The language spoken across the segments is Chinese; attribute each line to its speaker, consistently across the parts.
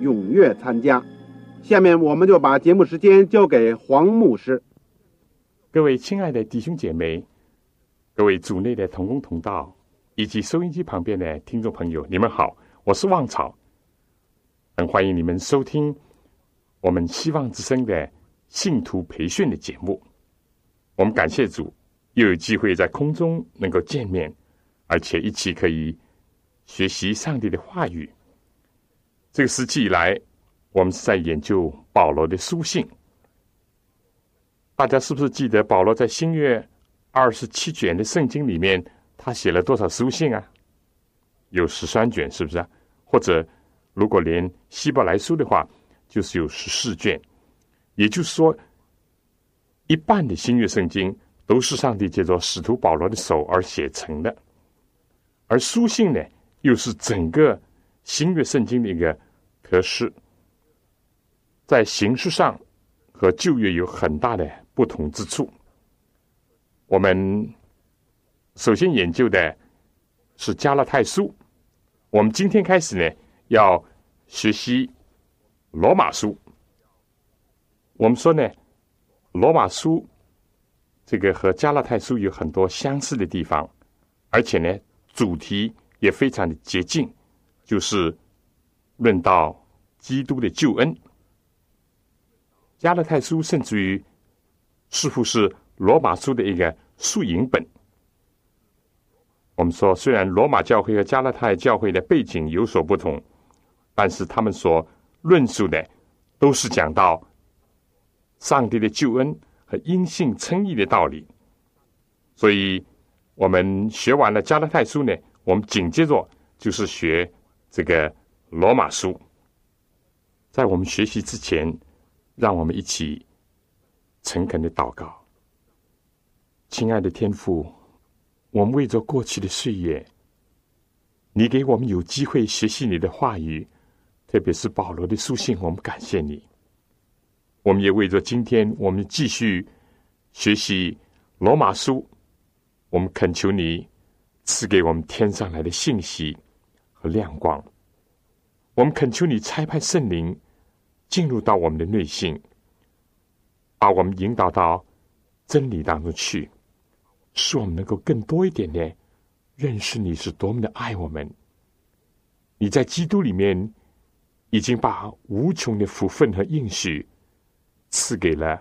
Speaker 1: 踊跃参加。下面我们就把节目时间交给黄牧师。
Speaker 2: 各位亲爱的弟兄姐妹，各位组内的同工同道，以及收音机旁边的听众朋友，你们好，我是旺草，很欢迎你们收听我们希望之声的信徒培训的节目。我们感谢主。又有机会在空中能够见面，而且一起可以学习上帝的话语。这个时期以来，我们是在研究保罗的书信。大家是不是记得保罗在新约二十七卷的圣经里面，他写了多少书信啊？有十三卷，是不是啊？或者如果连希伯来书的话，就是有十四卷。也就是说，一半的新约圣经。都是上帝借着使徒保罗的手而写成的，而书信呢，又是整个新约圣经的一个可是，在形式上和旧约有很大的不同之处。我们首先研究的是加拉太书，我们今天开始呢，要学习罗马书。我们说呢，罗马书。这个和加拉太书有很多相似的地方，而且呢，主题也非常的接近，就是论到基督的救恩。加拉太书甚至于似乎是罗马书的一个缩影本。我们说，虽然罗马教会和加拉太教会的背景有所不同，但是他们所论述的都是讲到上帝的救恩。和因信称义的道理，所以我们学完了加拉太书呢，我们紧接着就是学这个罗马书。在我们学习之前，让我们一起诚恳的祷告。亲爱的天父，我们为着过去的岁月，你给我们有机会学习你的话语，特别是保罗的书信，我们感谢你。我们也为着今天，我们继续学习罗马书，我们恳求你赐给我们天上来的信息和亮光。我们恳求你差派圣灵进入到我们的内心，把我们引导到真理当中去，使我们能够更多一点的认识你是多么的爱我们。你在基督里面已经把无穷的福分和应许。赐给了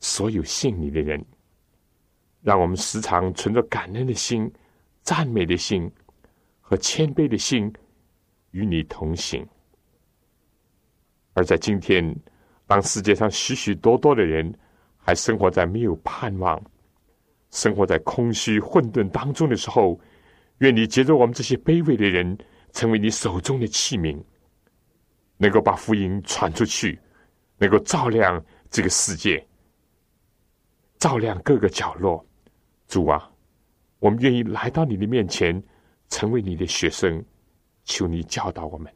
Speaker 2: 所有信你的人，让我们时常存着感恩的心、赞美的心和谦卑的心与你同行。而在今天，当世界上许许多多的人还生活在没有盼望、生活在空虚混沌当中的时候，愿你接着我们这些卑微的人，成为你手中的器皿，能够把福音传出去。能够照亮这个世界，照亮各个角落。主啊，我们愿意来到你的面前，成为你的学生。求你教导我们，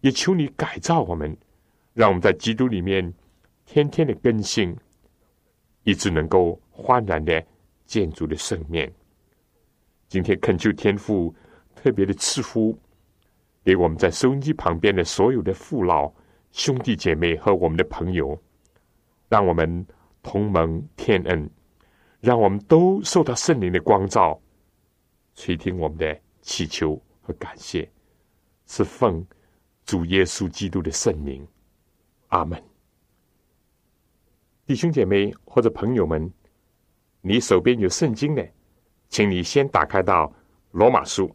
Speaker 2: 也求你改造我们，让我们在基督里面天天的更新，一直能够焕然的建筑的圣面。今天恳求天父特别的赐福给我们在收音机旁边的所有的父老。兄弟姐妹和我们的朋友，让我们同盟天恩，让我们都受到圣灵的光照，垂听我们的祈求和感谢，是奉主耶稣基督的圣名，阿门。弟兄姐妹或者朋友们，你手边有圣经的，请你先打开到罗马书，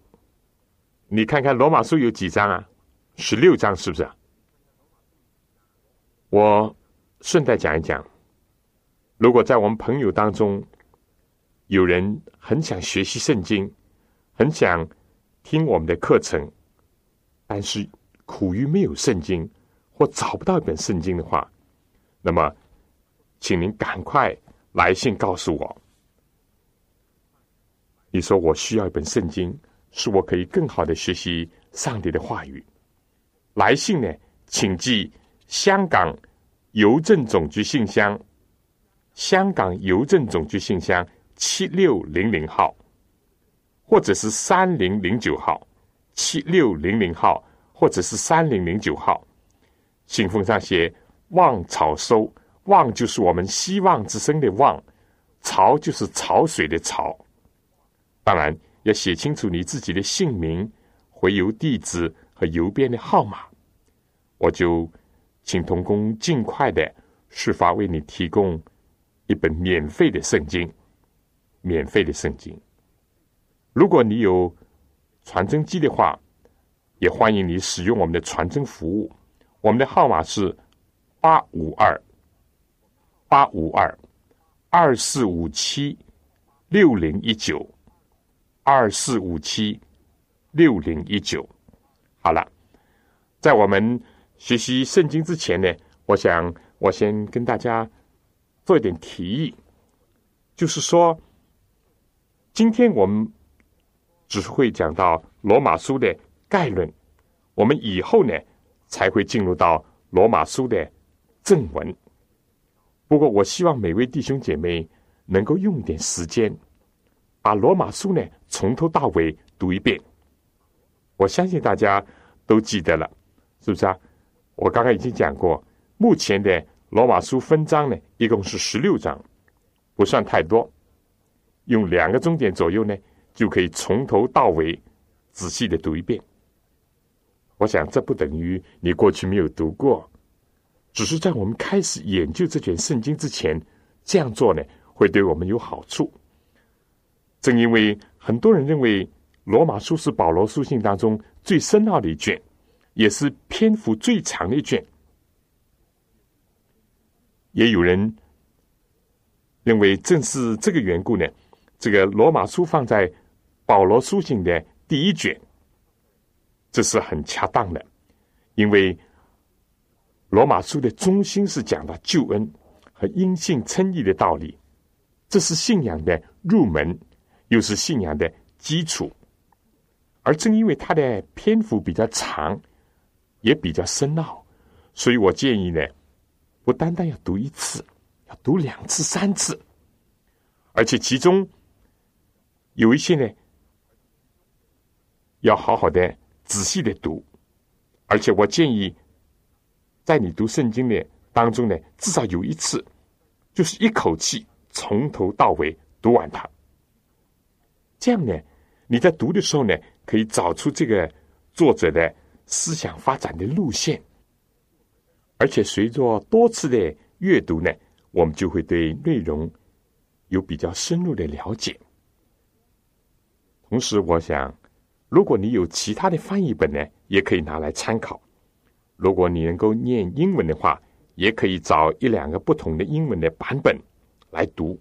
Speaker 2: 你看看罗马书有几章啊？十六章是不是啊？我顺带讲一讲，如果在我们朋友当中有人很想学习圣经，很想听我们的课程，但是苦于没有圣经或找不到一本圣经的话，那么。请您赶快来信告诉我。你说我需要一本圣经，使我可以更好的学习上帝的话语。来信呢，请寄香港邮政总局信箱，香港邮政总局信箱七六零零号，或者是三零零九号，七六零零号，或者是三零零九号。信封上写“望草收”。望就是我们希望之声的望，潮就是潮水的潮。当然要写清楚你自己的姓名、回邮地址和邮编的号码。我就请童工尽快的设法为你提供一本免费的圣经，免费的圣经。如果你有传真机的话，也欢迎你使用我们的传真服务。我们的号码是八五二。八五二二四五七六零一九二四五七六零一九，好了，在我们学习圣经之前呢，我想我先跟大家做一点提议，就是说，今天我们只是会讲到罗马书的概论，我们以后呢才会进入到罗马书的正文。不过，我希望每位弟兄姐妹能够用点时间，把罗马书呢从头到尾读一遍。我相信大家都记得了，是不是啊？我刚刚已经讲过，目前的罗马书分章呢一共是十六章，不算太多，用两个钟点左右呢就可以从头到尾仔细的读一遍。我想，这不等于你过去没有读过。只是在我们开始研究这卷圣经之前，这样做呢，会对我们有好处。正因为很多人认为罗马书是保罗书信当中最深奥的一卷，也是篇幅最长的一卷，也有人认为正是这个缘故呢，这个罗马书放在保罗书信的第一卷，这是很恰当的，因为。罗马书的中心是讲到救恩和因信称义的道理，这是信仰的入门，又是信仰的基础。而正因为它的篇幅比较长，也比较深奥，所以我建议呢，不单单要读一次，要读两次、三次，而且其中有一些呢，要好好的、仔细的读，而且我建议。在你读圣经的当中呢，至少有一次，就是一口气从头到尾读完它。这样呢，你在读的时候呢，可以找出这个作者的思想发展的路线。而且随着多次的阅读呢，我们就会对内容有比较深入的了解。同时，我想，如果你有其他的翻译本呢，也可以拿来参考。如果你能够念英文的话，也可以找一两个不同的英文的版本来读，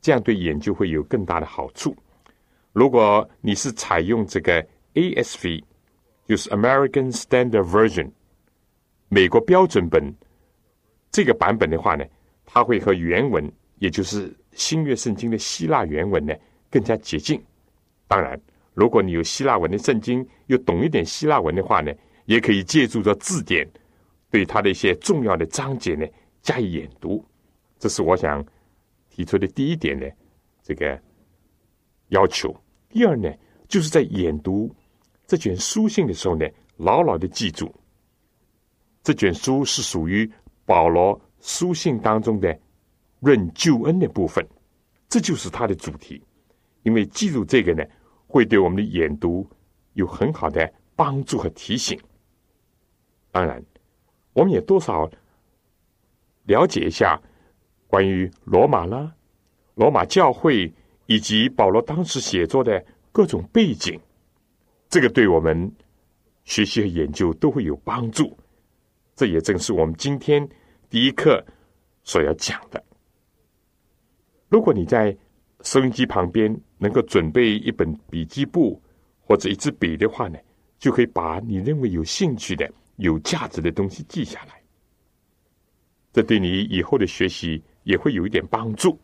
Speaker 2: 这样对研究会有更大的好处。如果你是采用这个 ASV，就是 American Standard Version，美国标准本这个版本的话呢，它会和原文，也就是新约圣经的希腊原文呢更加接近。当然，如果你有希腊文的圣经，又懂一点希腊文的话呢。也可以借助着字典，对它的一些重要的章节呢加以研读，这是我想提出的第一点呢这个要求。第二呢，就是在研读这卷书信的时候呢，牢牢的记住，这卷书是属于保罗书信当中的论救恩的部分，这就是它的主题。因为记住这个呢，会对我们的研读有很好的帮助和提醒。当然，我们也多少了解一下关于罗马啦、罗马教会以及保罗当时写作的各种背景，这个对我们学习和研究都会有帮助。这也正是我们今天第一课所要讲的。如果你在收音机旁边能够准备一本笔记簿或者一支笔的话呢，就可以把你认为有兴趣的、有价值的东西记下来。这对你以后的学习也会有一点帮助。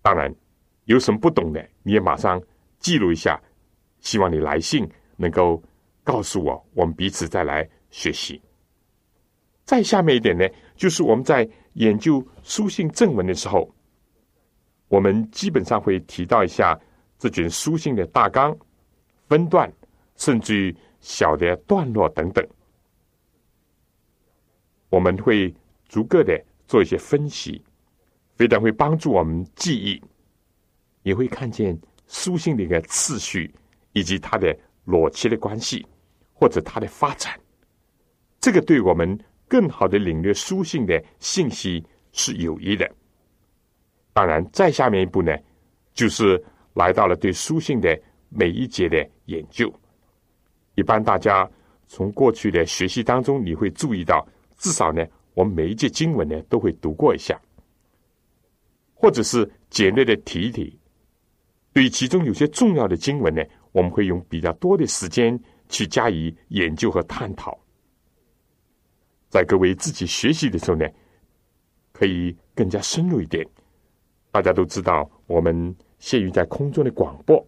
Speaker 2: 当然，有什么不懂的，你也马上记录一下。希望你来信能够告诉我，我们彼此再来学习。再下面一点呢，就是我们在研究书信正文的时候。我们基本上会提到一下这卷书信的大纲、分段，甚至于小的段落等等。我们会逐个的做一些分析，非常会帮助我们记忆，也会看见书信的一个次序以及它的逻辑的关系，或者它的发展。这个对我们更好的领略书信的信息是有益的。当然，再下面一步呢，就是来到了对书信的每一节的研究。一般大家从过去的学习当中，你会注意到，至少呢，我们每一节经文呢都会读过一下，或者是简略的提一提。对于其中有些重要的经文呢，我们会用比较多的时间去加以研究和探讨。在各位自己学习的时候呢，可以更加深入一点。大家都知道，我们限于在空中的广播，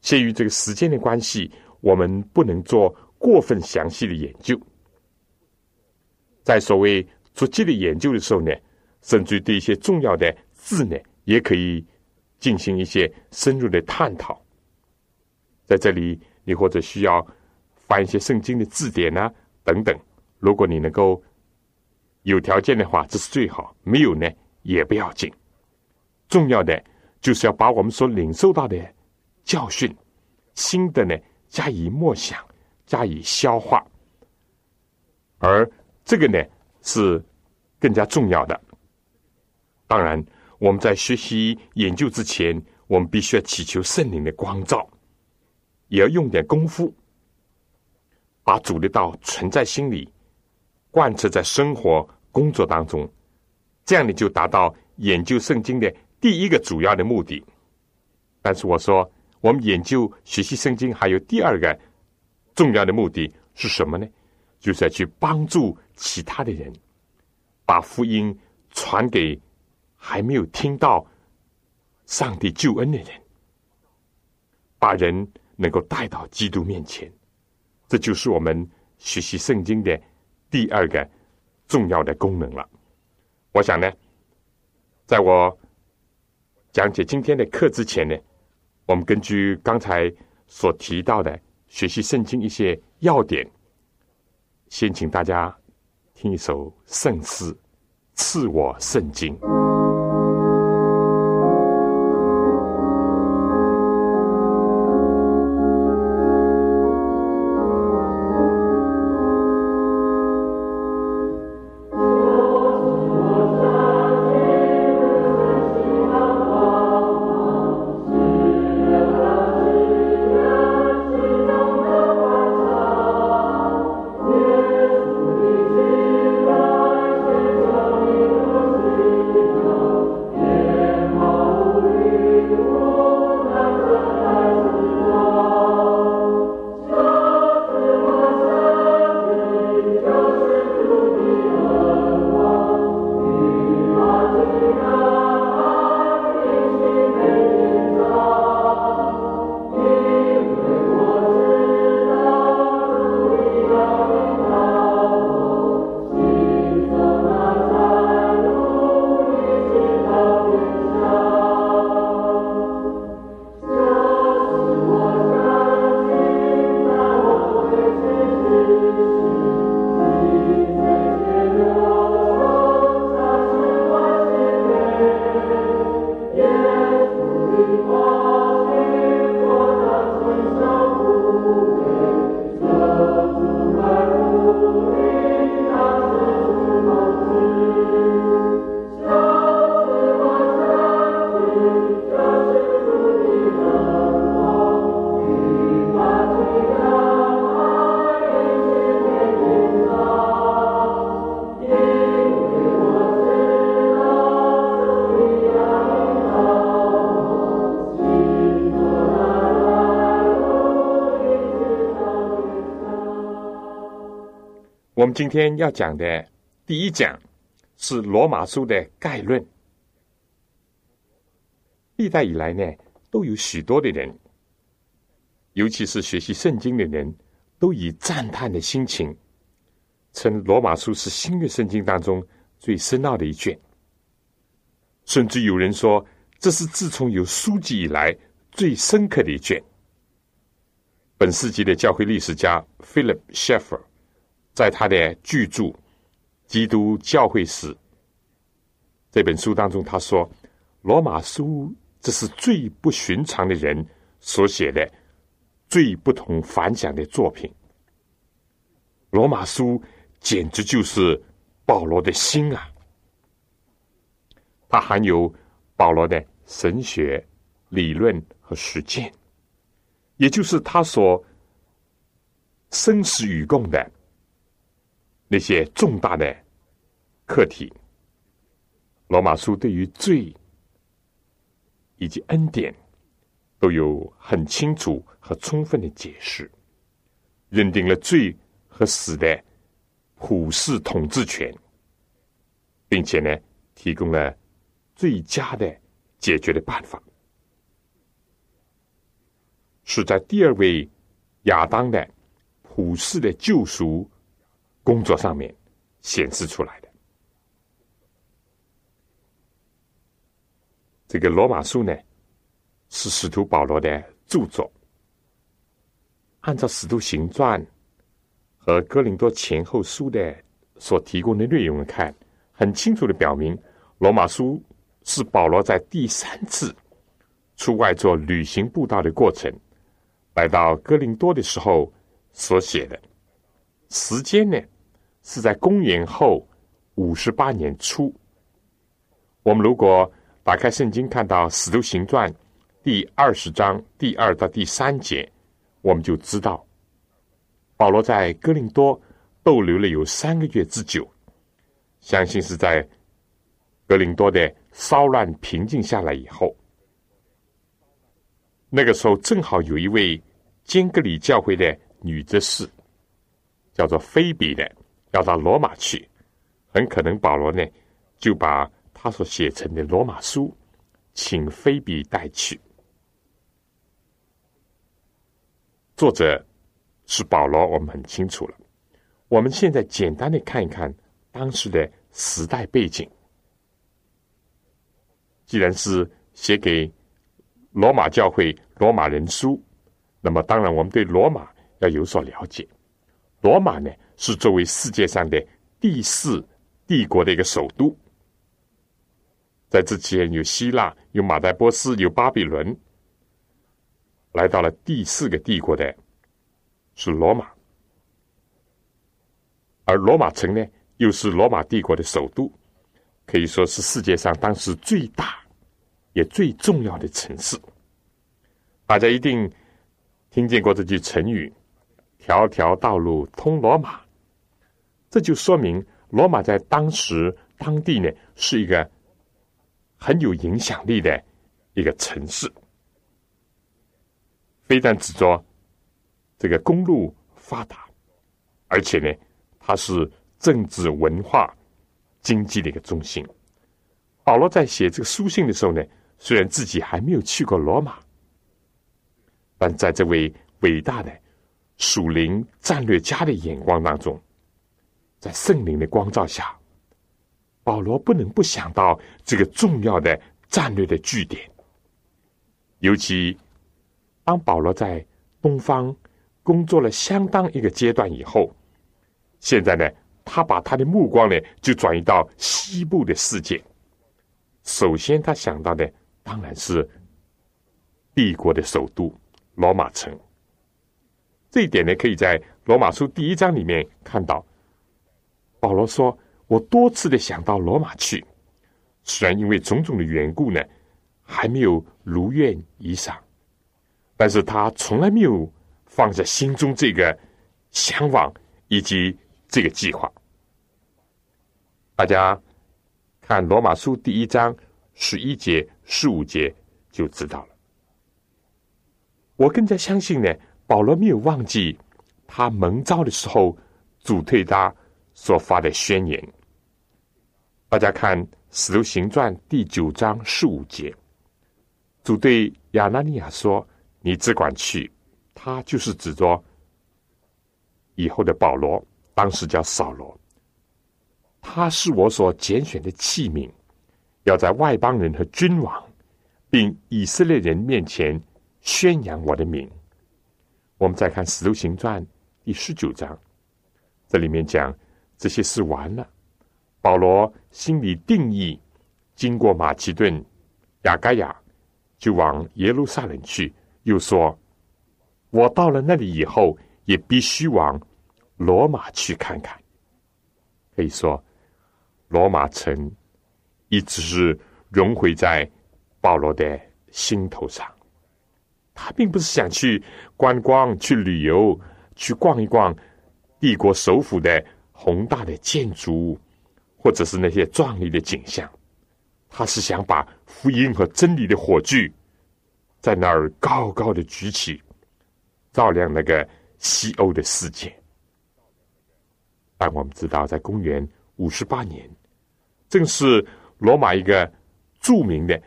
Speaker 2: 限于这个时间的关系，我们不能做过分详细的研究。在所谓逐级的研究的时候呢，甚至对一些重要的字呢，也可以进行一些深入的探讨。在这里，你或者需要翻一些圣经的字典啊等等。如果你能够有条件的话，这是最好；没有呢，也不要紧。重要的就是要把我们所领受到的教训、新的呢加以默想、加以消化，而这个呢是更加重要的。当然，我们在学习研究之前，我们必须要祈求圣灵的光照，也要用点功夫，把主的道存在心里，贯彻在生活工作当中，这样你就达到研究圣经的。第一个主要的目的，但是我说，我们研究学习圣经还有第二个重要的目的是什么呢？就是要去帮助其他的人，把福音传给还没有听到上帝救恩的人，把人能够带到基督面前。这就是我们学习圣经的第二个重要的功能了。我想呢，在我。讲解今天的课之前呢，我们根据刚才所提到的学习圣经一些要点，先请大家听一首圣诗《赐我圣经》。今天要讲的第一讲是罗马书的概论。历代以来呢，都有许多的人，尤其是学习圣经的人，都以赞叹的心情，称罗马书是新约圣经当中最深奥的一卷。甚至有人说，这是自从有书籍以来最深刻的一卷。本世纪的教会历史家 Philip Scheffer。在他的巨著《基督教会史》这本书当中，他说：“罗马书这是最不寻常的人所写的最不同凡响的作品。罗马书简直就是保罗的心啊！它含有保罗的神学理论和实践，也就是他所生死与共的。”那些重大的课题，罗马书对于罪以及恩典都有很清楚和充分的解释，认定了罪和死的普世统治权，并且呢，提供了最佳的解决的办法，是在第二位亚当的普世的救赎。工作上面显示出来的这个罗马书呢，是使徒保罗的著作。按照使徒行传和哥林多前后书的所提供的内容来看，很清楚的表明，罗马书是保罗在第三次出外做旅行布道的过程，来到哥林多的时候所写的。时间呢？是在公元后五十八年初。我们如果打开圣经，看到《使徒行传》第二十章第二到第三节，我们就知道保罗在哥林多逗留了有三个月之久。相信是在哥林多的骚乱平静下来以后，那个时候正好有一位坚格里教会的女执事，叫做菲比的。要到罗马去，很可能保罗呢就把他所写成的罗马书请菲比带去。作者是保罗，我们很清楚了。我们现在简单的看一看当时的时代背景。既然是写给罗马教会罗马人书，那么当然我们对罗马要有所了解。罗马呢？是作为世界上的第四帝国的一个首都，在之前有希腊、有马代波斯、有巴比伦，来到了第四个帝国的是罗马，而罗马城呢，又是罗马帝国的首都，可以说是世界上当时最大也最重要的城市。大家一定听见过这句成语：“条条道路通罗马。”这就说明罗马在当时当地呢是一个很有影响力的一个城市，非但指着这个公路发达，而且呢，它是政治、文化、经济的一个中心。保罗在写这个书信的时候呢，虽然自己还没有去过罗马，但在这位伟大的属灵战略家的眼光当中。在圣灵的光照下，保罗不能不想到这个重要的战略的据点。尤其当保罗在东方工作了相当一个阶段以后，现在呢，他把他的目光呢就转移到西部的世界。首先，他想到的当然是帝国的首都罗马城。这一点呢，可以在罗马书第一章里面看到。保罗说：“我多次的想到罗马去，虽然因为种种的缘故呢，还没有如愿以偿，但是他从来没有放在心中这个向往以及这个计划。大家看罗马书第一章十一节、十五节就知道了。我更加相信呢，保罗没有忘记他蒙召的时候，主对他。”所发的宣言。大家看《使徒行传》第九章十五节，主对亚拿尼亚说：“你只管去。”他就是指着以后的保罗，当时叫扫罗。他是我所拣选的器皿，要在外邦人和君王，并以色列人面前宣扬我的名。我们再看《使徒行传》第十九章，这里面讲这些事完了。保罗心里定义，经过马其顿、雅盖亚，就往耶路撒冷去。又说：“我到了那里以后，也必须往罗马去看看。”可以说，罗马城一直是融汇在保罗的心头上。他并不是想去观光、去旅游、去逛一逛帝国首府的宏大的建筑。或者是那些壮丽的景象，他是想把福音和真理的火炬在那儿高高的举起，照亮那个西欧的世界。但我们知道，在公元五十八年，正是罗马一个著名的，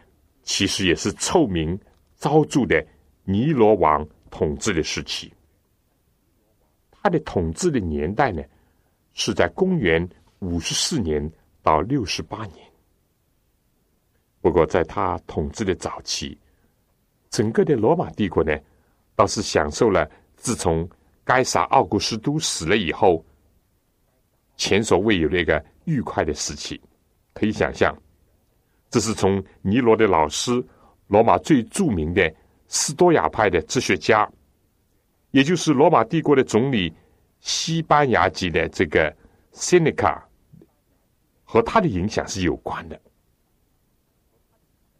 Speaker 2: 其实也是臭名昭著的尼罗王统治的时期。他的统治的年代呢，是在公元。五十四年到六十八年，不过在他统治的早期，整个的罗马帝国呢，倒是享受了自从该撒奥古斯都死了以后，前所未有的一个愉快的时期。可以想象，这是从尼罗的老师，罗马最著名的斯多亚派的哲学家，也就是罗马帝国的总理，西班牙籍的这个塞内卡。和他的影响是有关的，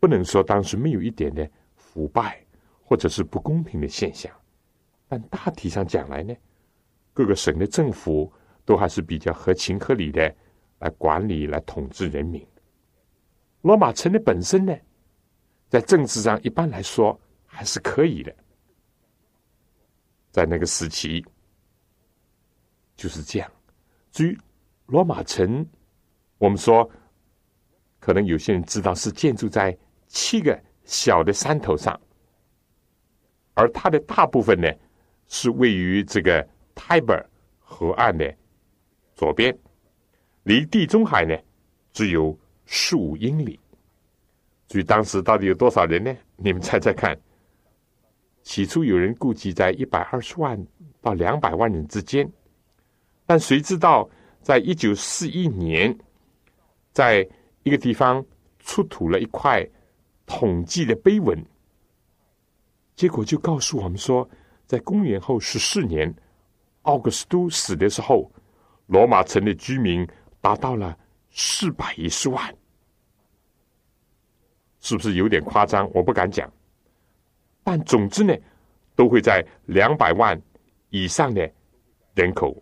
Speaker 2: 不能说当时没有一点的腐败或者是不公平的现象，但大体上讲来呢，各个省的政府都还是比较合情合理的来管理、来统治人民。罗马城的本身呢，在政治上一般来说还是可以的，在那个时期就是这样。至于罗马城，我们说，可能有些人知道是建筑在七个小的山头上，而它的大部分呢是位于这个 Tiber 河岸的左边，离地中海呢只有十五英里。至于当时到底有多少人呢？你们猜猜看。起初有人估计在一百二十万到两百万人之间，但谁知道在一九四一年。在一个地方出土了一块统计的碑文，结果就告诉我们说，在公元后十四年，奥古斯都死的时候，罗马城的居民达到了四百一十万，是不是有点夸张？我不敢讲，但总之呢，都会在两百万以上的人口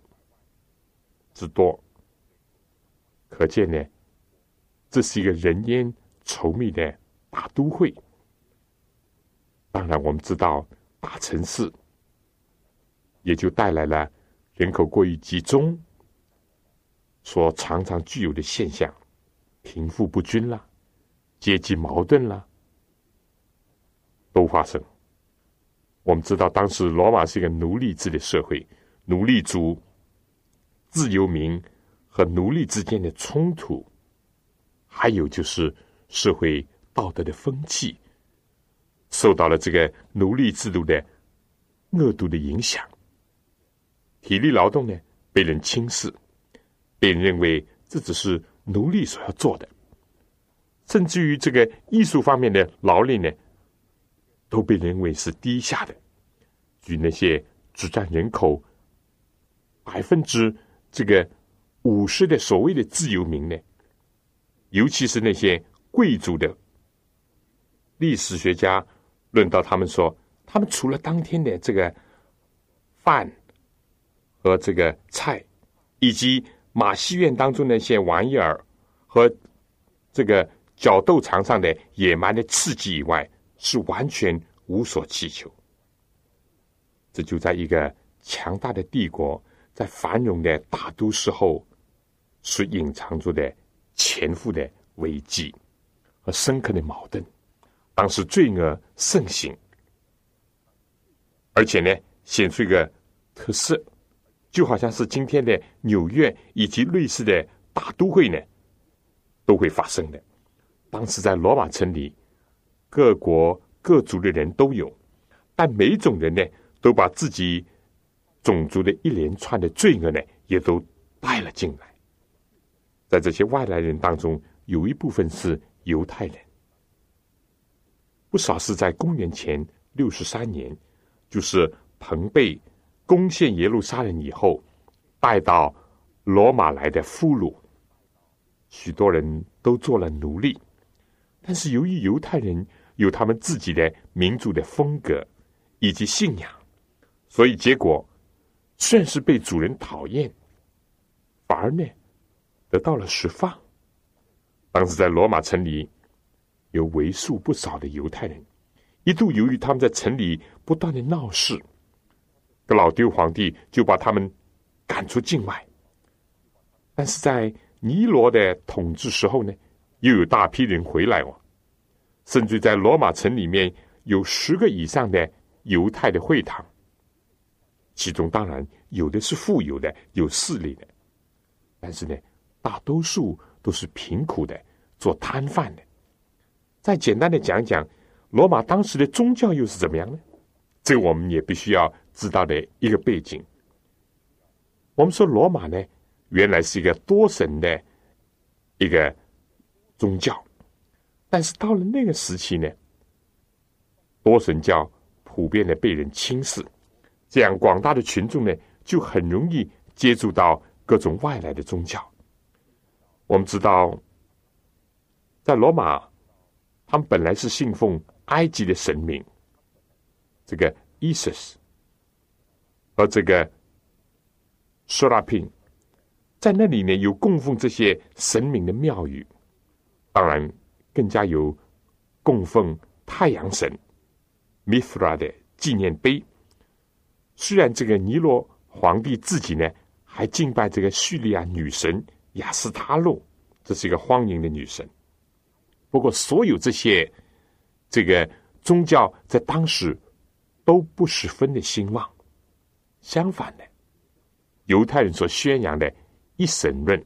Speaker 2: 之多，可见呢。这是一个人烟稠密的大都会。当然，我们知道大城市也就带来了人口过于集中所常常具有的现象：贫富不均啦、阶级矛盾啦，都发生。我们知道，当时罗马是一个奴隶制的社会，奴隶主、自由民和奴隶之间的冲突。还有就是社会道德的风气受到了这个奴隶制度的恶毒的影响，体力劳动呢被人轻视，被人认为这只是奴隶所要做的，甚至于这个艺术方面的劳力呢都被认为是低下的，与那些只占人口百分之这个五十的所谓的自由民呢。尤其是那些贵族的历史学家论到，他们说，他们除了当天的这个饭和这个菜，以及马戏院当中那些玩意儿和这个角斗场上的野蛮的刺激以外，是完全无所祈求。这就在一个强大的帝国在繁荣的大都市后所隐藏着的潜伏的危机和深刻的矛盾。当时罪恶盛行，而且呢，显出一个特色，就好像是今天的纽约以及类似的大都会呢，都会发生的。当时在罗马城里，各国各族的人都有，但每种人呢，都把自己种族的一连串的罪恶呢，也都带了进来。在这些外来人当中，有一部分是犹太人。不少是在公元前六十三年，就是彭贝攻陷耶路撒冷以后，带到罗马来的俘虏，许多人都做了奴隶。但是由于犹太人有他们自己的民族的风格以及信仰，所以结果虽然是被主人讨厌，反而呢得到了释放。当时在罗马城里。有为数不少的犹太人，一度由于他们在城里不断的闹事，格老丢皇帝就把他们赶出境外。但是在尼罗的统治时候呢，又有大批人回来哦，甚至在罗马城里面有十个以上的犹太的会堂，其中当然有的是富有的，有势力的，但是呢，大多数都是贫苦的，做摊贩的。再简单的讲讲，罗马当时的宗教又是怎么样呢？这我们也必须要知道的一个背景。我们说罗马呢，原来是一个多神的一个宗教，但是到了那个时期呢，多神教普遍的被人轻视，这样广大的群众呢，就很容易接触到各种外来的宗教。我们知道，在罗马。他们本来是信奉埃及的神明，这个 Isis 和这个 Serapin，在那里呢有供奉这些神明的庙宇，当然更加有供奉太阳神 Mithra 的纪念碑。虽然这个尼罗皇帝自己呢还敬拜这个叙利亚女神雅斯塔洛，这是一个荒淫的女神。不过，所有这些这个宗教在当时都不十分的兴旺。相反的，犹太人所宣扬的一神论，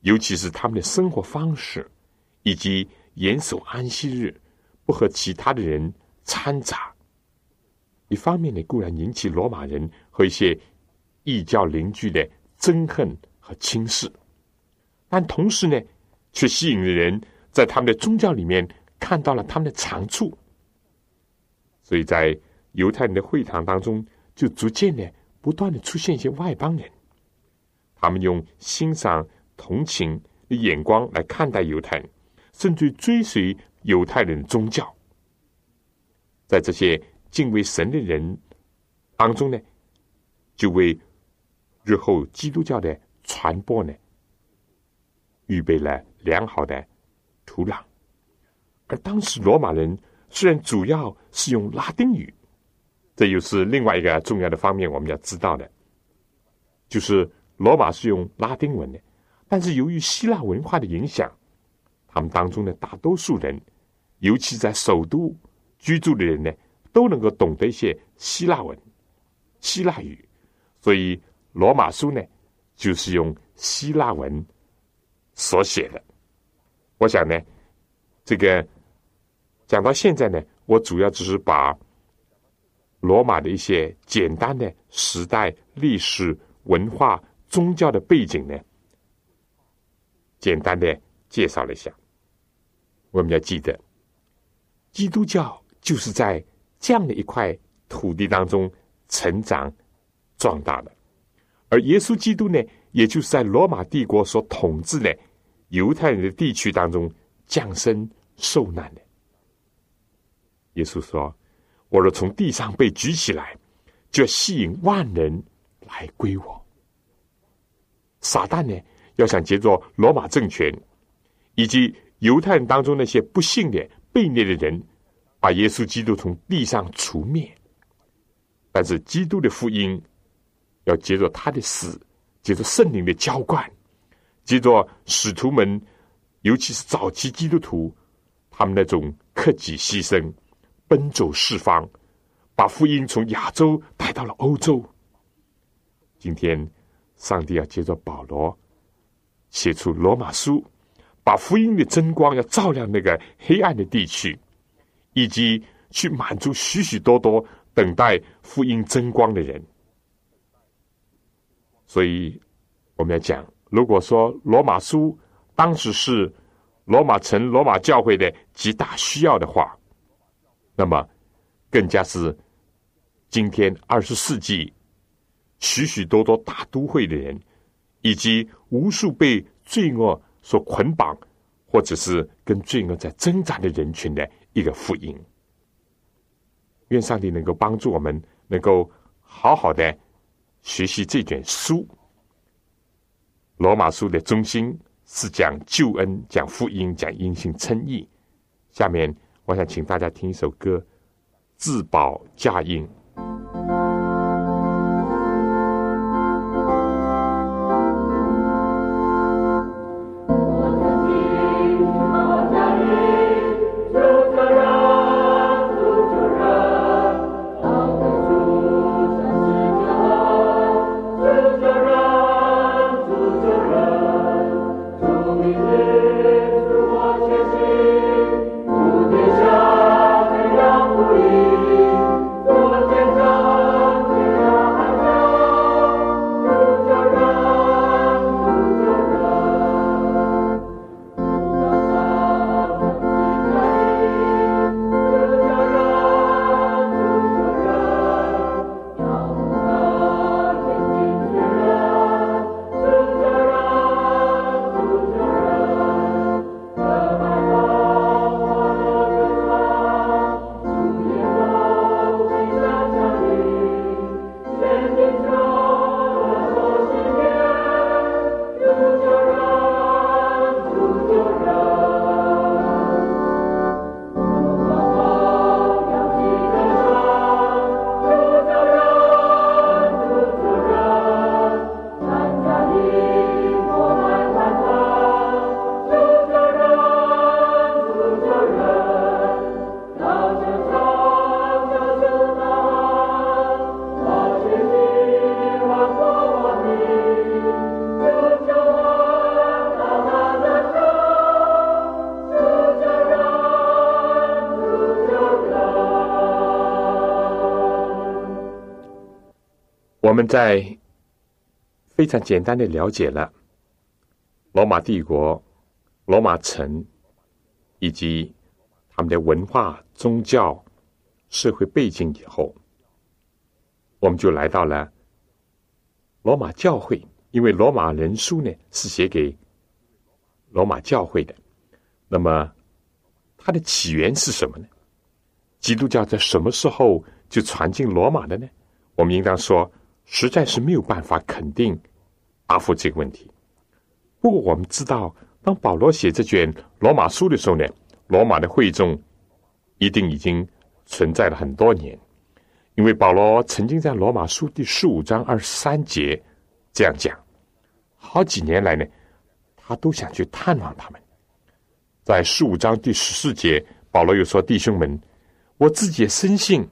Speaker 2: 尤其是他们的生活方式以及严守安息日、不和其他的人掺杂，一方面呢固然引起罗马人和一些异教邻居的憎恨和轻视，但同时呢，却吸引了人。在他们的宗教里面看到了他们的长处，所以在犹太人的会堂当中，就逐渐的不断的出现一些外邦人，他们用欣赏、同情的眼光来看待犹太人，甚至追随犹太人宗教。在这些敬畏神的人当中呢，就为日后基督教的传播呢，预备了良好的。土壤，而当时罗马人虽然主要是用拉丁语，这又是另外一个重要的方面，我们要知道的，就是罗马是用拉丁文的，但是由于希腊文化的影响，他们当中的大多数人，尤其在首都居住的人呢，都能够懂得一些希腊文、希腊语，所以罗马书呢，就是用希腊文所写的。我想呢，这个讲到现在呢，我主要只是把罗马的一些简单的时代、历史、文化、宗教的背景呢，简单的介绍了一下。我们要记得，基督教就是在这样的一块土地当中成长壮大的，而耶稣基督呢，也就是在罗马帝国所统治的。犹太人的地区当中降生受难的，耶稣说：“我若从地上被举起来，就要吸引万人来归我。”撒旦呢，要想借着罗马政权以及犹太人当中那些不幸的被虐的人，把耶稣基督从地上除灭。但是基督的福音要接着他的死，接着圣灵的浇灌。接着使徒们，尤其是早期基督徒，他们那种克己牺牲、奔走四方，把福音从亚洲带到了欧洲。今天，上帝要接着保罗写出罗马书，把福音的真光要照亮那个黑暗的地区，以及去满足许许多多等待福音真光的人。所以，我们要讲。如果说罗马书当时是罗马城、罗马教会的极大需要的话，那么更加是今天二十世纪许许多多大都会的人，以及无数被罪恶所捆绑，或者是跟罪恶在挣扎的人群的一个福音。愿上帝能够帮助我们，能够好好的学习这卷书。罗马书的中心是讲救恩、讲福音、讲因信称义。下面，我想请大家听一首歌，《自保佳音》。我们在非常简单的了解了罗马帝国、罗马城以及他们的文化、宗教、社会背景以后，我们就来到了罗马教会。因为罗马人书呢是写给罗马教会的，那么它的起源是什么呢？基督教在什么时候就传进罗马的呢？我们应当说。实在是没有办法肯定答复这个问题。不过我们知道，当保罗写这卷罗马书的时候呢，罗马的会众一定已经存在了很多年，因为保罗曾经在罗马书第十五章二十三节这样讲：好几年来呢，他都想去探望他们。在十五章第十四节，保罗又说：“弟兄们，我自己深信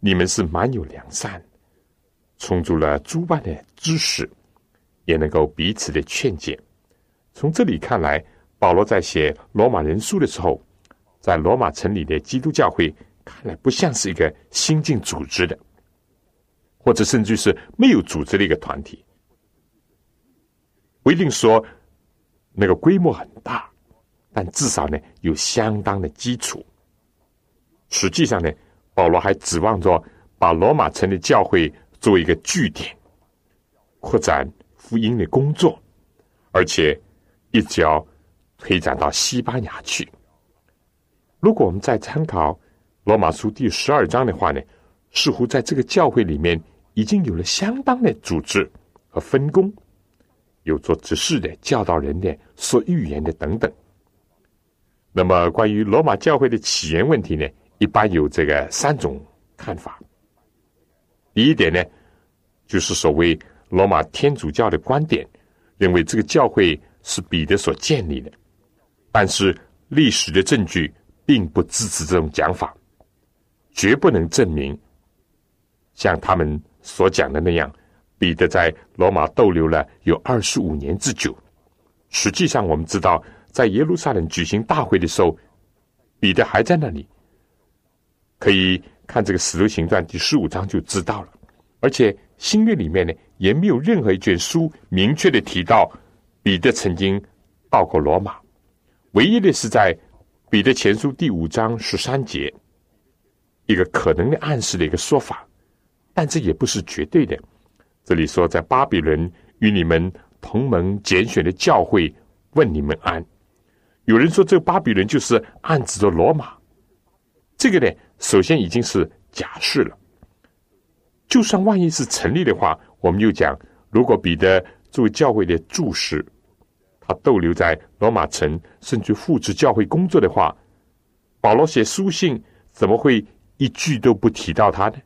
Speaker 2: 你们是蛮有良善。”充足了诸般的知识，也能够彼此的劝解。从这里看来，保罗在写罗马人书的时候，在罗马城里的基督教会看来不像是一个新进组织的，或者甚至是没有组织的一个团体。不一定说那个规模很大，但至少呢有相当的基础。实际上呢，保罗还指望着把罗马城的教会。作为一个据点，扩展福音的工作，而且一直要推展到西班牙去。如果我们再参考罗马书第十二章的话呢，似乎在这个教会里面已经有了相当的组织和分工，有做执事的、教导人的、说预言的等等。那么，关于罗马教会的起源问题呢，一般有这个三种看法。第一点呢，就是所谓罗马天主教的观点，认为这个教会是彼得所建立的，但是历史的证据并不支持这种讲法，绝不能证明像他们所讲的那样，彼得在罗马逗留了有二十五年之久。实际上，我们知道，在耶路撒冷举行大会的时候，彼得还在那里。可以看这个《使徒行传》第十五章就知道了。而且新约里面呢，也没有任何一卷书明确的提到彼得曾经到过罗马。唯一的是在彼得前书第五章十三节，一个可能的暗示的一个说法，但这也不是绝对的。这里说，在巴比伦与你们同盟拣选的教会问你们安。有人说，这个巴比伦就是暗指着罗马。这个呢，首先已经是假释了。就算万一是成立的话，我们又讲，如果彼得作为教会的柱石，他逗留在罗马城，甚至复制教会工作的话，保罗写书信怎么会一句都不提到他呢？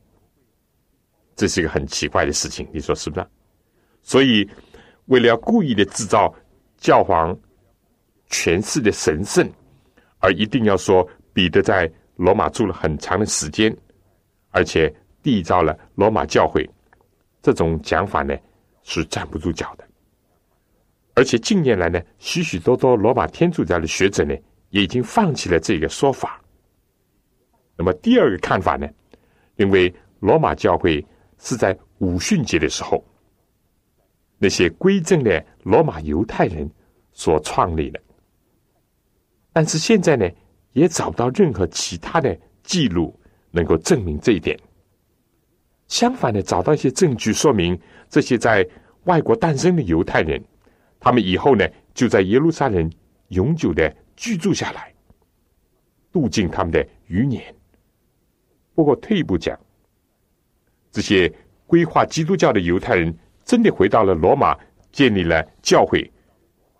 Speaker 2: 这是一个很奇怪的事情，你说是不是？所以，为了要故意的制造教皇权势的神圣，而一定要说彼得在罗马住了很长的时间，而且。缔造了罗马教会，这种讲法呢是站不住脚的。而且近年来呢，许许多多罗马天主教的学者呢，也已经放弃了这个说法。那么第二个看法呢，因为罗马教会是在五旬节的时候，那些归正的罗马犹太人所创立的，但是现在呢，也找不到任何其他的记录能够证明这一点。相反的，找到一些证据说明这些在外国诞生的犹太人，他们以后呢就在耶路撒冷永久的居住下来，度尽他们的余年。不过退一步讲，这些规划基督教的犹太人真的回到了罗马，建立了教会，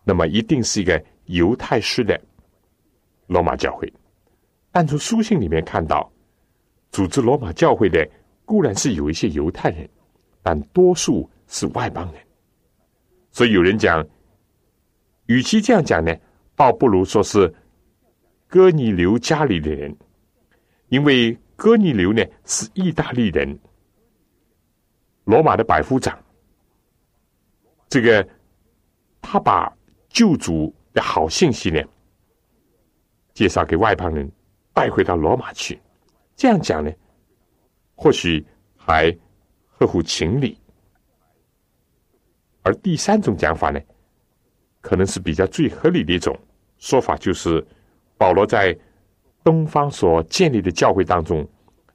Speaker 2: 那么一定是一个犹太式的罗马教会。但从书信里面看到，组织罗马教会的。固然是有一些犹太人，但多数是外邦人。所以有人讲，与其这样讲呢，倒不如说是哥尼流家里的人，因为哥尼流呢是意大利人，罗马的百夫长。这个他把救主的好信息呢，介绍给外邦人，带回到罗马去。这样讲呢？或许还合乎情理，而第三种讲法呢，可能是比较最合理的一种说法，就是保罗在东方所建立的教会当中，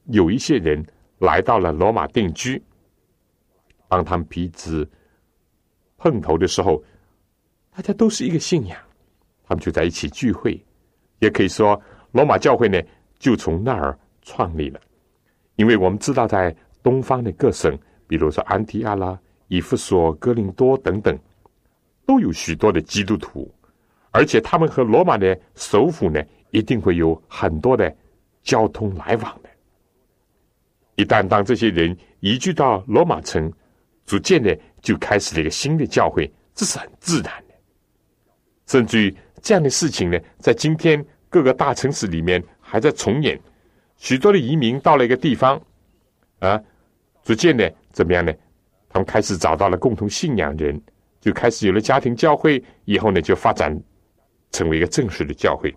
Speaker 2: 有一些人来到了罗马定居，当他们彼此碰头的时候，大家都是一个信仰，他们就在一起聚会，也可以说罗马教会呢，就从那儿创立了。因为我们知道，在东方的各省，比如说安提阿拉、以弗所、哥林多等等，都有许多的基督徒，而且他们和罗马的首府呢，一定会有很多的交通来往的。一旦当这些人移居到罗马城，逐渐的就开始了一个新的教会，这是很自然的。甚至于这样的事情呢，在今天各个大城市里面还在重演。许多的移民到了一个地方，啊，逐渐的怎么样呢？他们开始找到了共同信仰人，就开始有了家庭教会。以后呢，就发展成为一个正式的教会。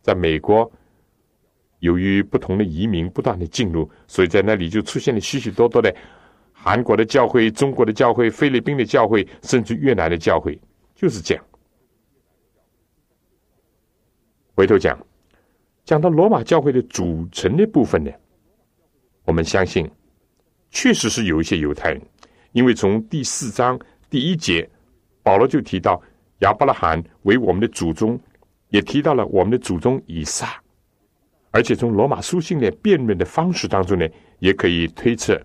Speaker 2: 在美国，由于不同的移民不断的进入，所以在那里就出现了许许多多的韩国的教会、中国的教会、菲律宾的教会，甚至越南的教会，就是这样。回头讲。讲到罗马教会的组成的部分呢，我们相信确实是有一些犹太人，因为从第四章第一节，保罗就提到亚伯拉罕为我们的祖宗，也提到了我们的祖宗以撒，而且从罗马书信的辩论的方式当中呢，也可以推测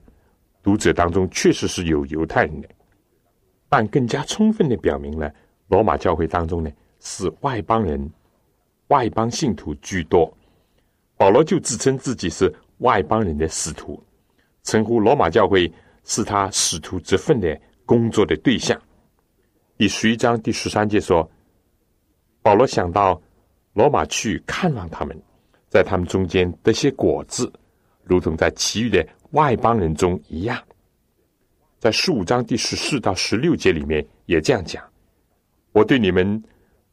Speaker 2: 读者当中确实是有犹太人的，但更加充分的表明了罗马教会当中呢是外邦人。外邦信徒居多，保罗就自称自己是外邦人的使徒，称呼罗马教会是他使徒之分的工作的对象。第十一章第十三节说：“保罗想到罗马去看望他们，在他们中间得些果子，如同在其余的外邦人中一样。在十五章第十四到十六节里面也这样讲。我对你们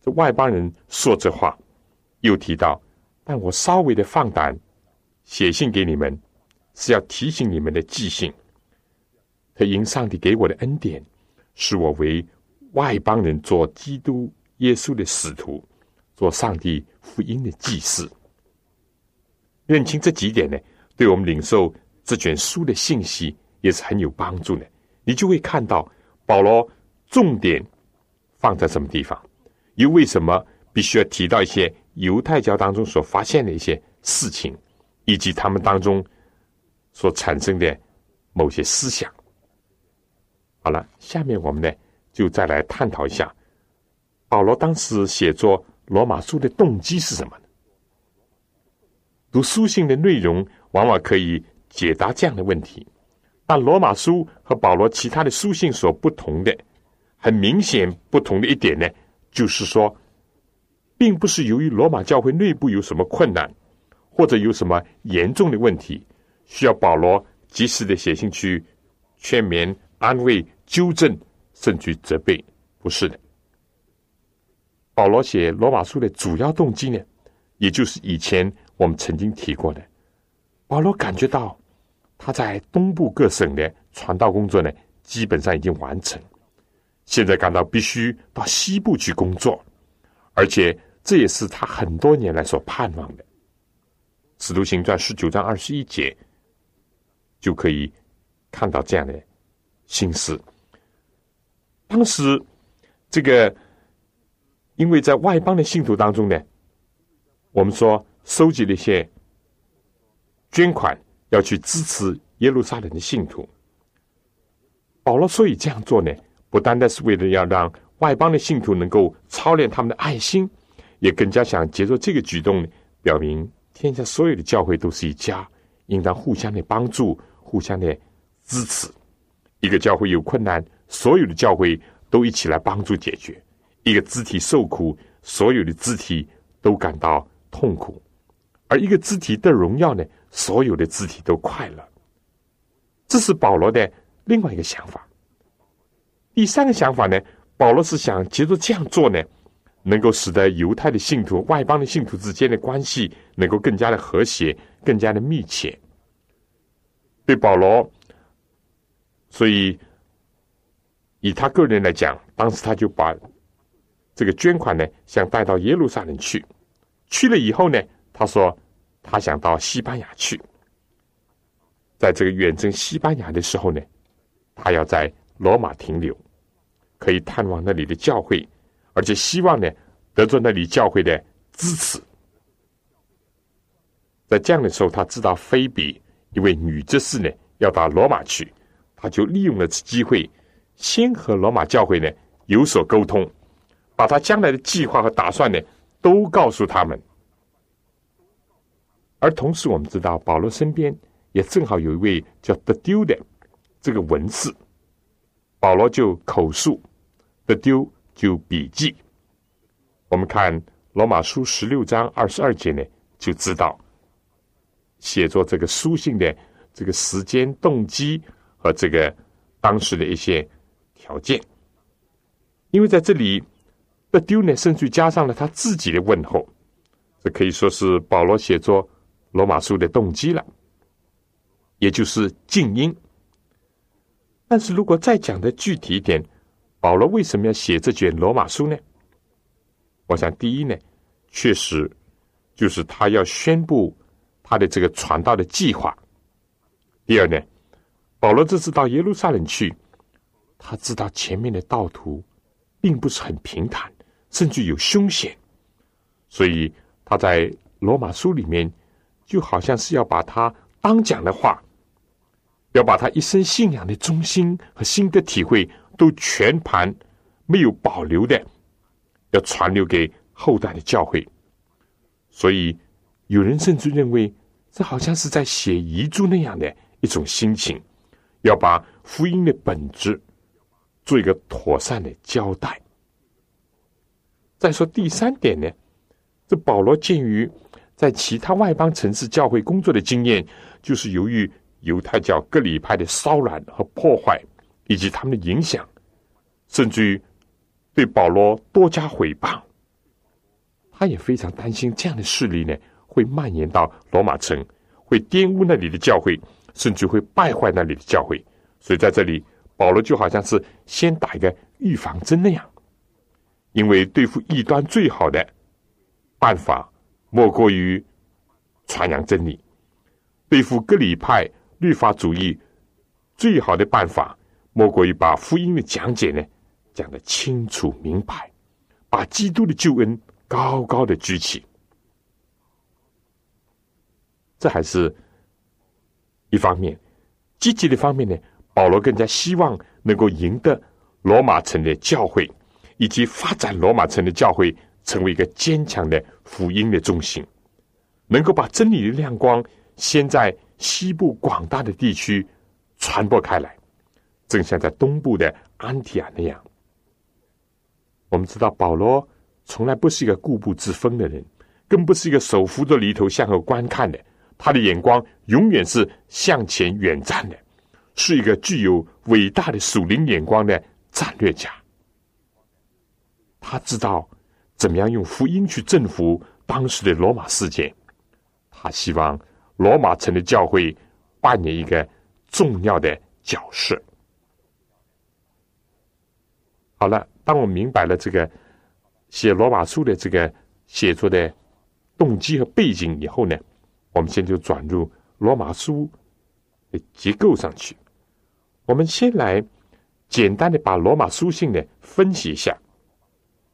Speaker 2: 这外邦人说这话，又提到，但我稍微的放胆写信给你们，是要提醒你们的记性。他因上帝给我的恩典，使我为外邦人做基督耶稣的使徒，做上帝福音的祭司。认清这几点呢，对我们领受这卷书的信息也是很有帮助的。你就会看到保罗重点。放在什么地方？又为什么必须要提到一些犹太教当中所发现的一些事情，以及他们当中所产生的某些思想？好了，下面我们呢就再来探讨一下保罗当时写作罗马书的动机是什么呢？读书信的内容往往可以解答这样的问题，但罗马书和保罗其他的书信所不同的。很明显不同的一点呢，就是说，并不是由于罗马教会内部有什么困难，或者有什么严重的问题，需要保罗及时的写信去劝勉、安慰、纠正，甚至责备，不是的。保罗写罗马书的主要动机呢，也就是以前我们曾经提过的，保罗感觉到他在东部各省的传道工作呢，基本上已经完成。现在感到必须到西部去工作，而且这也是他很多年来所盼望的。《使徒行传》十九章二十一节就可以看到这样的心思。当时这个，因为在外邦的信徒当中呢，我们说收集了一些捐款，要去支持耶路撒冷的信徒。保罗所以这样做呢？不单单是为了要让外邦的信徒能够操练他们的爱心，也更加想借着这个举动，表明天下所有的教会都是一家，应当互相的帮助、互相的支持。一个教会有困难，所有的教会都一起来帮助解决；一个肢体受苦，所有的肢体都感到痛苦；而一个肢体得荣耀呢，所有的肢体都快乐。这是保罗的另外一个想法。第三个想法呢，保罗是想借着这样做呢，能够使得犹太的信徒、外邦的信徒之间的关系能够更加的和谐、更加的密切。对保罗，所以以他个人来讲，当时他就把这个捐款呢，想带到耶路撒冷去。去了以后呢，他说他想到西班牙去，在这个远征西班牙的时候呢，他要在。罗马停留，可以探望那里的教会，而且希望呢得着那里教会的支持。在这样的时候，他知道菲比一位女执事呢要到罗马去，他就利用了此机会，先和罗马教会呢有所沟通，把他将来的计划和打算呢都告诉他们。而同时，我们知道保罗身边也正好有一位叫德丢的这个文士。保罗就口述，德丢就笔记。我们看罗马书十六章二十二节呢，就知道写作这个书信的这个时间、动机和这个当时的一些条件。因为在这里，的丢呢，甚至加上了他自己的问候，这可以说是保罗写作罗马书的动机了，也就是静音。但是如果再讲的具体一点，保罗为什么要写这卷罗马书呢？我想，第一呢，确实就是他要宣布他的这个传道的计划；第二呢，保罗这次到耶路撒冷去，他知道前面的道途并不是很平坦，甚至有凶险，所以他在罗马书里面就好像是要把他当讲的话。要把他一生信仰的中心和心得体会都全盘没有保留的，要传留给后代的教会。所以有人甚至认为，这好像是在写遗嘱那样的一种心情，要把福音的本质做一个妥善的交代。再说第三点呢，这保罗鉴于在其他外邦城市教会工作的经验，就是由于犹太教各里派的骚扰和破坏，以及他们的影响，甚至于对保罗多加毁谤，他也非常担心这样的势力呢会蔓延到罗马城，会玷污那里的教会，甚至会败坏那里的教会。所以在这里，保罗就好像是先打一个预防针那样，因为对付异端最好的办法，莫过于传扬真理；对付各里派律法主义最好的办法，莫过于把福音的讲解呢讲得清楚明白，把基督的救恩高高的举起。这还是一方面，积极的方面呢。保罗更加希望能够赢得罗马城的教会，以及发展罗马城的教会成为一个坚强的福音的中心，能够把真理的亮光先在西部广大的地区传播开来，正像在东部的安提亚那样。我们知道保罗从来不是一个固步自封的人，更不是一个手扶着犁头向后观看的，他的眼光永远是向前远瞻的。是一个具有伟大的属灵眼光的战略家，他知道怎么样用福音去征服当时的罗马世界。他希望罗马城的教会扮演一个重要的角色。好了，当我明白了这个写罗马书的这个写作的动机和背景以后呢，我们现在就转入罗马书的结构上去。我们先来简单的把罗马书信呢分析一下。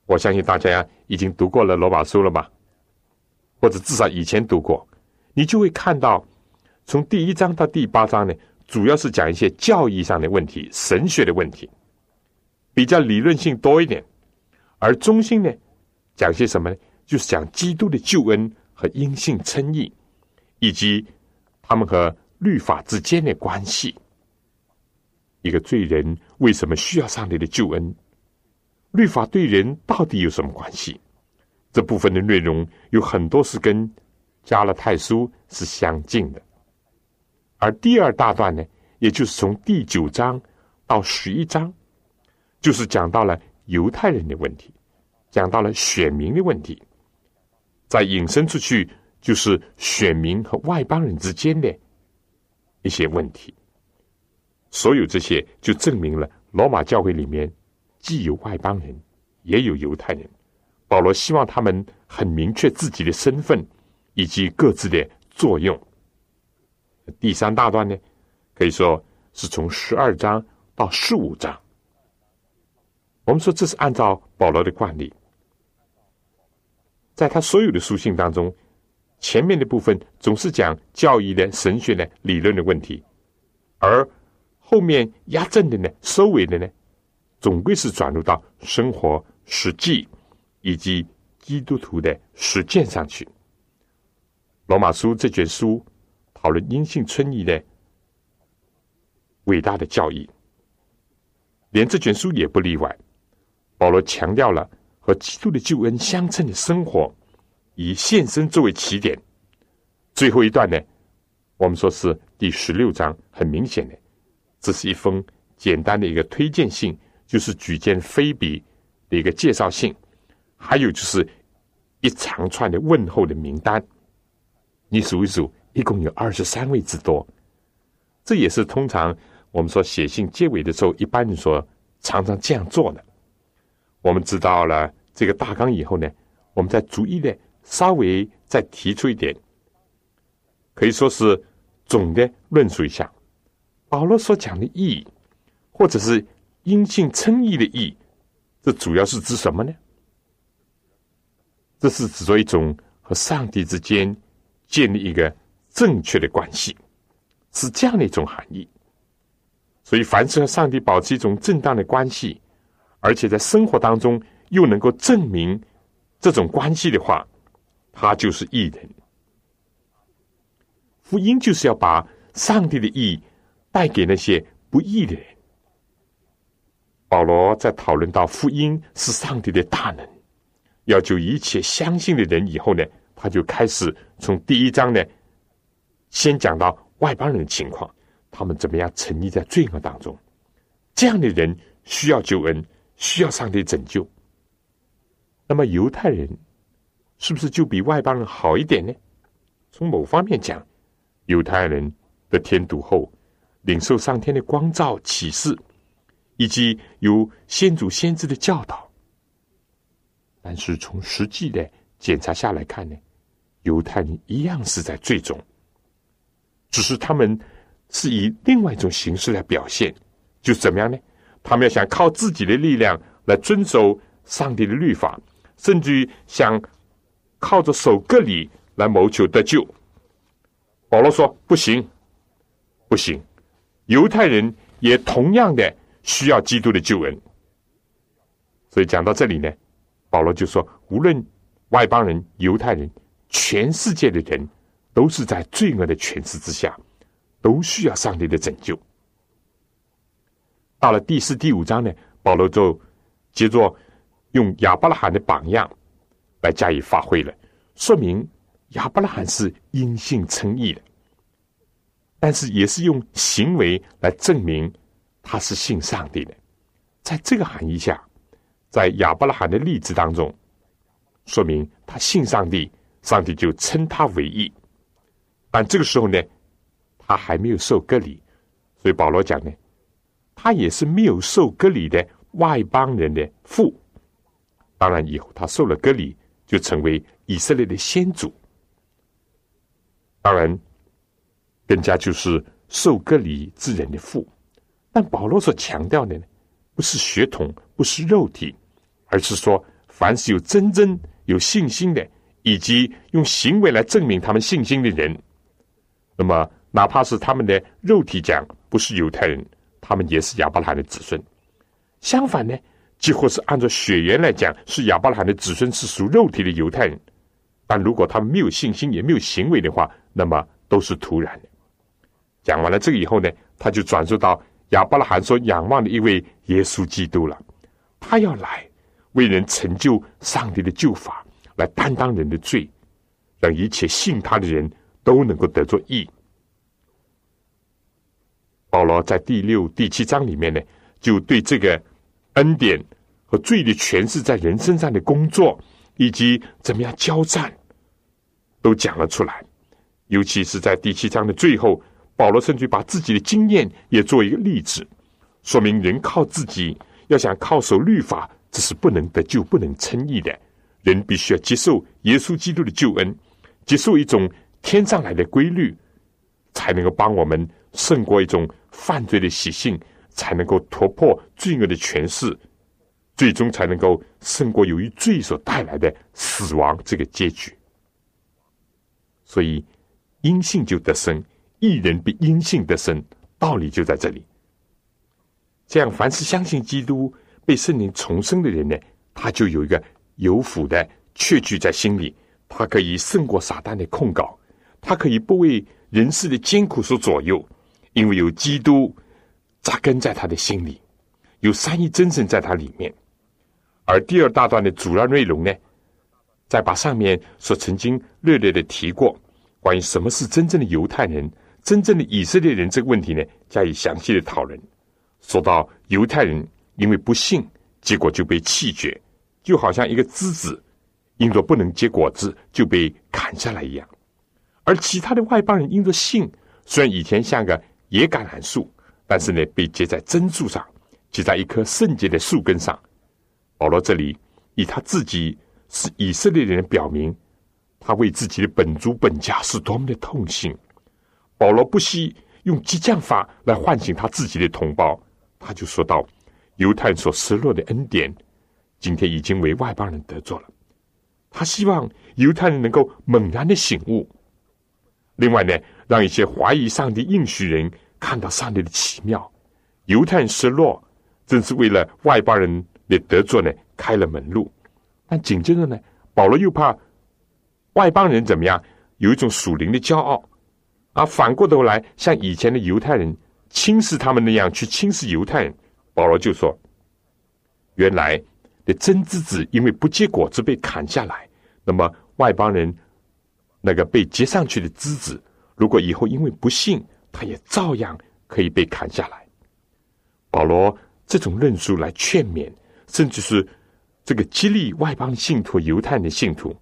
Speaker 2: 我相信大家已经读过了罗马书了吧？或者至少以前读过，你就会看到，从第一章到第八章呢，主要是讲一些教义上的问题、神学的问题，比较理论性多一点；而中心呢，讲些什么呢？就是讲基督的救恩和因信称义，以及他们和律法之间的关系。一个罪人为什么需要上帝的救恩？律法对人到底有什么关系？这部分的内容有很多是跟加勒泰书是相近的，而第二大段呢，也就是从第九章到十一章，就是讲到了犹太人的问题，讲到了选民的问题，再引申出去就是选民和外邦人之间的一些问题。所有这些就证明了罗马教会里面既有外邦人，也有犹太人。保罗希望他们很明确自己的身份以及各自的作用。第三大段呢，可以说是从十二章到十五章。我们说这是按照保罗的惯例，在他所有的书信当中，前面的部分总是讲教义的、神学的、理论的问题，而后面压阵的呢，收尾的呢，总归是转入到生活实际以及基督徒的实践上去。罗马书这卷书讨论阴性春义的伟大的教义，连这卷书也不例外。保罗强调了和基督的救恩相称的生活，以献身作为起点。最后一段呢，我们说是第十六章，很明显的。这是一封简单的一个推荐信，就是举荐菲比的一个介绍信，还有就是一长串的问候的名单。你数一数，一共有二十三位之多。这也是通常我们说写信结尾的时候，一般人说常常这样做的。我们知道了这个大纲以后呢，我们再逐一的稍微再提出一点，可以说是总的论述一下。保罗所讲的意义，或者是因信称义的意义，这主要是指什么呢？这是指着一种和上帝之间建立一个正确的关系，是这样的一种含义。所以，凡是和上帝保持一种正当的关系，而且在生活当中又能够证明这种关系的话，他就是义人。福音就是要把上帝的义。带给那些不义的人。保罗在讨论到福音是上帝的大能，要救一切相信的人以后呢，他就开始从第一章呢，先讲到外邦人的情况，他们怎么样沉溺在罪恶当中，这样的人需要救恩，需要上帝拯救。那么犹太人是不是就比外邦人好一点呢？从某方面讲，犹太人的天读后，领受上天的光照启示，以及有先祖先知的教导。但是从实际的检查下来看呢，犹太人一样是在最终，只是他们是以另外一种形式来表现，就怎么样呢？他们要想靠自己的力量来遵守上帝的律法。甚至于想靠着守割礼来谋求得救，保罗说不行，不行。犹太人也同样的需要基督的救恩。所以讲到这里呢，保罗就说，无论外邦人、犹太人，全世界的人都是在罪恶的权势之下，都需要上帝的拯救。到了第四、第五章呢，保罗就接着。用亚伯拉罕的榜样来加以发挥了，说明亚伯拉罕是因信称义的，但是也是用行为来证明他是信上帝的。在这个含义下，在亚伯拉罕的例子当中，说明他信上帝，上帝就称他为义。但这个时候呢，他还没有受割礼，所以保罗讲呢，他也是没有受割礼的外邦人的父。当然，以后他受了割礼，就成为以色列的先祖。当然，更加就是受割礼之人的父。但保罗所强调的呢，不是血统，不是肉体，而是说，凡是有真正有信心的，以及用行为来证明他们信心的人，那么哪怕是他们的肉体讲不是犹太人，他们也是亚伯拉罕的子孙。相反呢？几乎是按照血缘来讲，是亚伯拉罕的子孙，是属肉体的犹太人。但如果他们没有信心，也没有行为的话，那么都是徒然的。讲完了这个以后呢，他就转述到亚伯拉罕所仰望的一位耶稣基督了。他要来为人成就上帝的救法，来担当人的罪，让一切信他的人都能够得作义。保罗在第六、第七章里面呢，就对这个。恩典和罪的诠释在人身上的工作，以及怎么样交战，都讲了出来。尤其是在第七章的最后，保罗甚至把自己的经验也做一个例子，说明人靠自己要想靠守律法，这是不能得救、不能称义的。人必须要接受耶稣基督的救恩，接受一种天上来的规律，才能够帮我们胜过一种犯罪的习性。才能够突破罪恶的权势，最终才能够胜过由于罪所带来的死亡这个结局。所以，阴性就得生，一人比阴性得生，道理就在这里。这样，凡是相信基督、被圣灵重生的人呢，他就有一个有福的确据在心里，他可以胜过撒旦的控告，他可以不为人世的艰苦所左右，因为有基督。扎根在他的心里，有三一真神在他里面。而第二大段的主要内容呢，再把上面所曾经略略的提过关于什么是真正的犹太人、真正的以色列人这个问题呢，加以详细的讨论。说到犹太人因为不信，结果就被弃绝，就好像一个枝子因着不能结果子就被砍下来一样；而其他的外邦人因着信，虽然以前像个野橄榄树。但是呢，被结在真树上，结在一棵圣洁的树根上。保罗这里以他自己是以色列人表明，他为自己的本族本家是多么的痛心。保罗不惜用激将法来唤醒他自己的同胞，他就说道：犹太人所失落的恩典，今天已经为外邦人得着了。他希望犹太人能够猛然的醒悟。另外呢，让一些怀疑上帝应许人。看到上帝的奇妙，犹太人失落，正是为了外邦人的得着呢开了门路。但紧接着呢，保罗又怕外邦人怎么样，有一种属灵的骄傲，而反过头来像以前的犹太人轻视他们那样去轻视犹太人。保罗就说：“原来的真枝子因为不结果子被砍下来，那么外邦人那个被接上去的枝子，如果以后因为不幸，他也照样可以被砍下来。保罗这种论述来劝勉，甚至是这个激励外邦信徒、犹太人的信徒，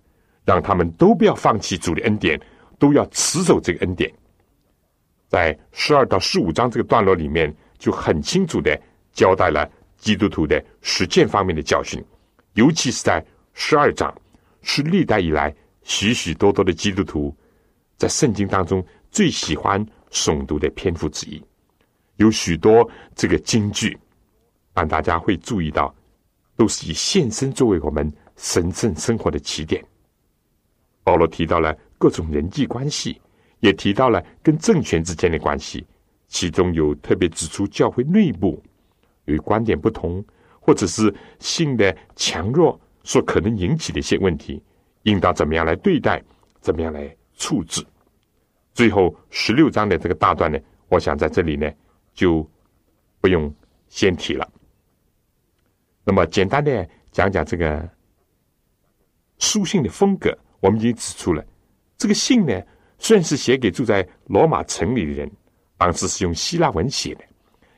Speaker 2: 让他们都不要放弃主的恩典，都要持守这个恩典。在十二到十五章这个段落里面，就很清楚的交代了基督徒的实践方面的教训，尤其是在十二章，是历代以来许许多多的基督徒在圣经当中最喜欢诵读的篇幅之一，有许多这个金句，让大家会注意到，都是以献身作为我们神圣生活的起点。保罗提到了各种人际关系。也提到了跟政权之间的关系，其中有特别指出教会内部与观点不同，或者是性的强弱所可能引起的一些问题，应当怎么样来对待，怎么样来处置。最后十六章的这个大段呢，我想在这里呢就不用先提了。那么简单的讲讲这个书信的风格，我们已经指出了这个信呢。虽然是写给住在罗马城里的人，当时是用希腊文写的，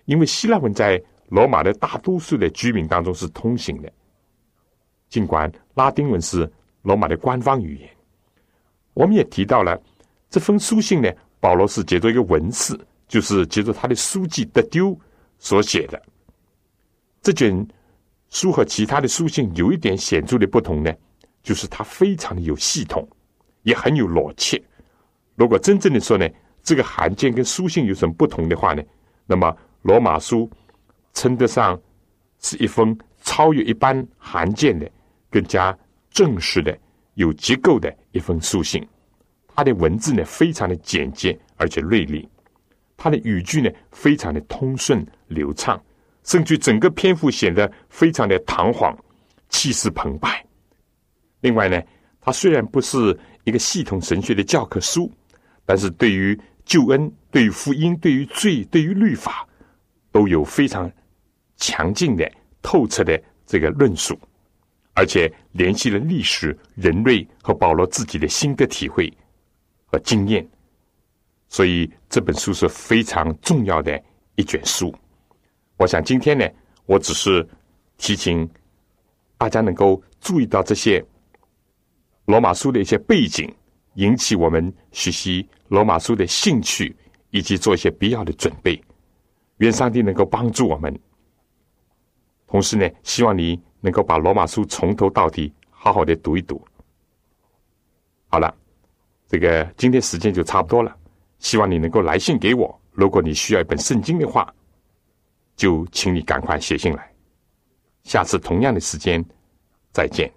Speaker 2: 因为希腊文在罗马的大多数的居民当中是通行的。尽管拉丁文是罗马的官方语言，我们也提到了这封书信呢，保罗是借着一个文士，就是借着他的书记德丢所写的。这卷书和其他的书信有一点显著的不同呢，就是它非常的有系统，也很有逻辑。如果真正的说呢，这个函件跟书信有什么不同的话呢？那么罗马书称得上是一封超越一般函件的、更加正式的、有结构的一封书信。它的文字呢非常的简洁而且锐利，它的语句呢非常的通顺流畅，甚至整个篇幅显得非常的堂皇、气势澎湃。另外呢，它虽然不是一个系统神学的教科书。但是对于救恩、对于福音、对于罪、对于律法，都有非常强劲的、透彻的这个论述，而且联系了历史、人类和保罗自己的心得体会和经验，所以这本书是非常重要的一卷书。我想今天呢，我只是提醒大家能够注意到这些罗马书的一些背景。引起我们学习罗马书的兴趣，以及做一些必要的准备。愿上帝能够帮助我们。同时呢，希望你能够把罗马书从头到底好好的读一读。好了，这个今天时间就差不多了。希望你能够来信给我。如果你需要一本圣经的话，就请你赶快写信来。下次同样的时间再见。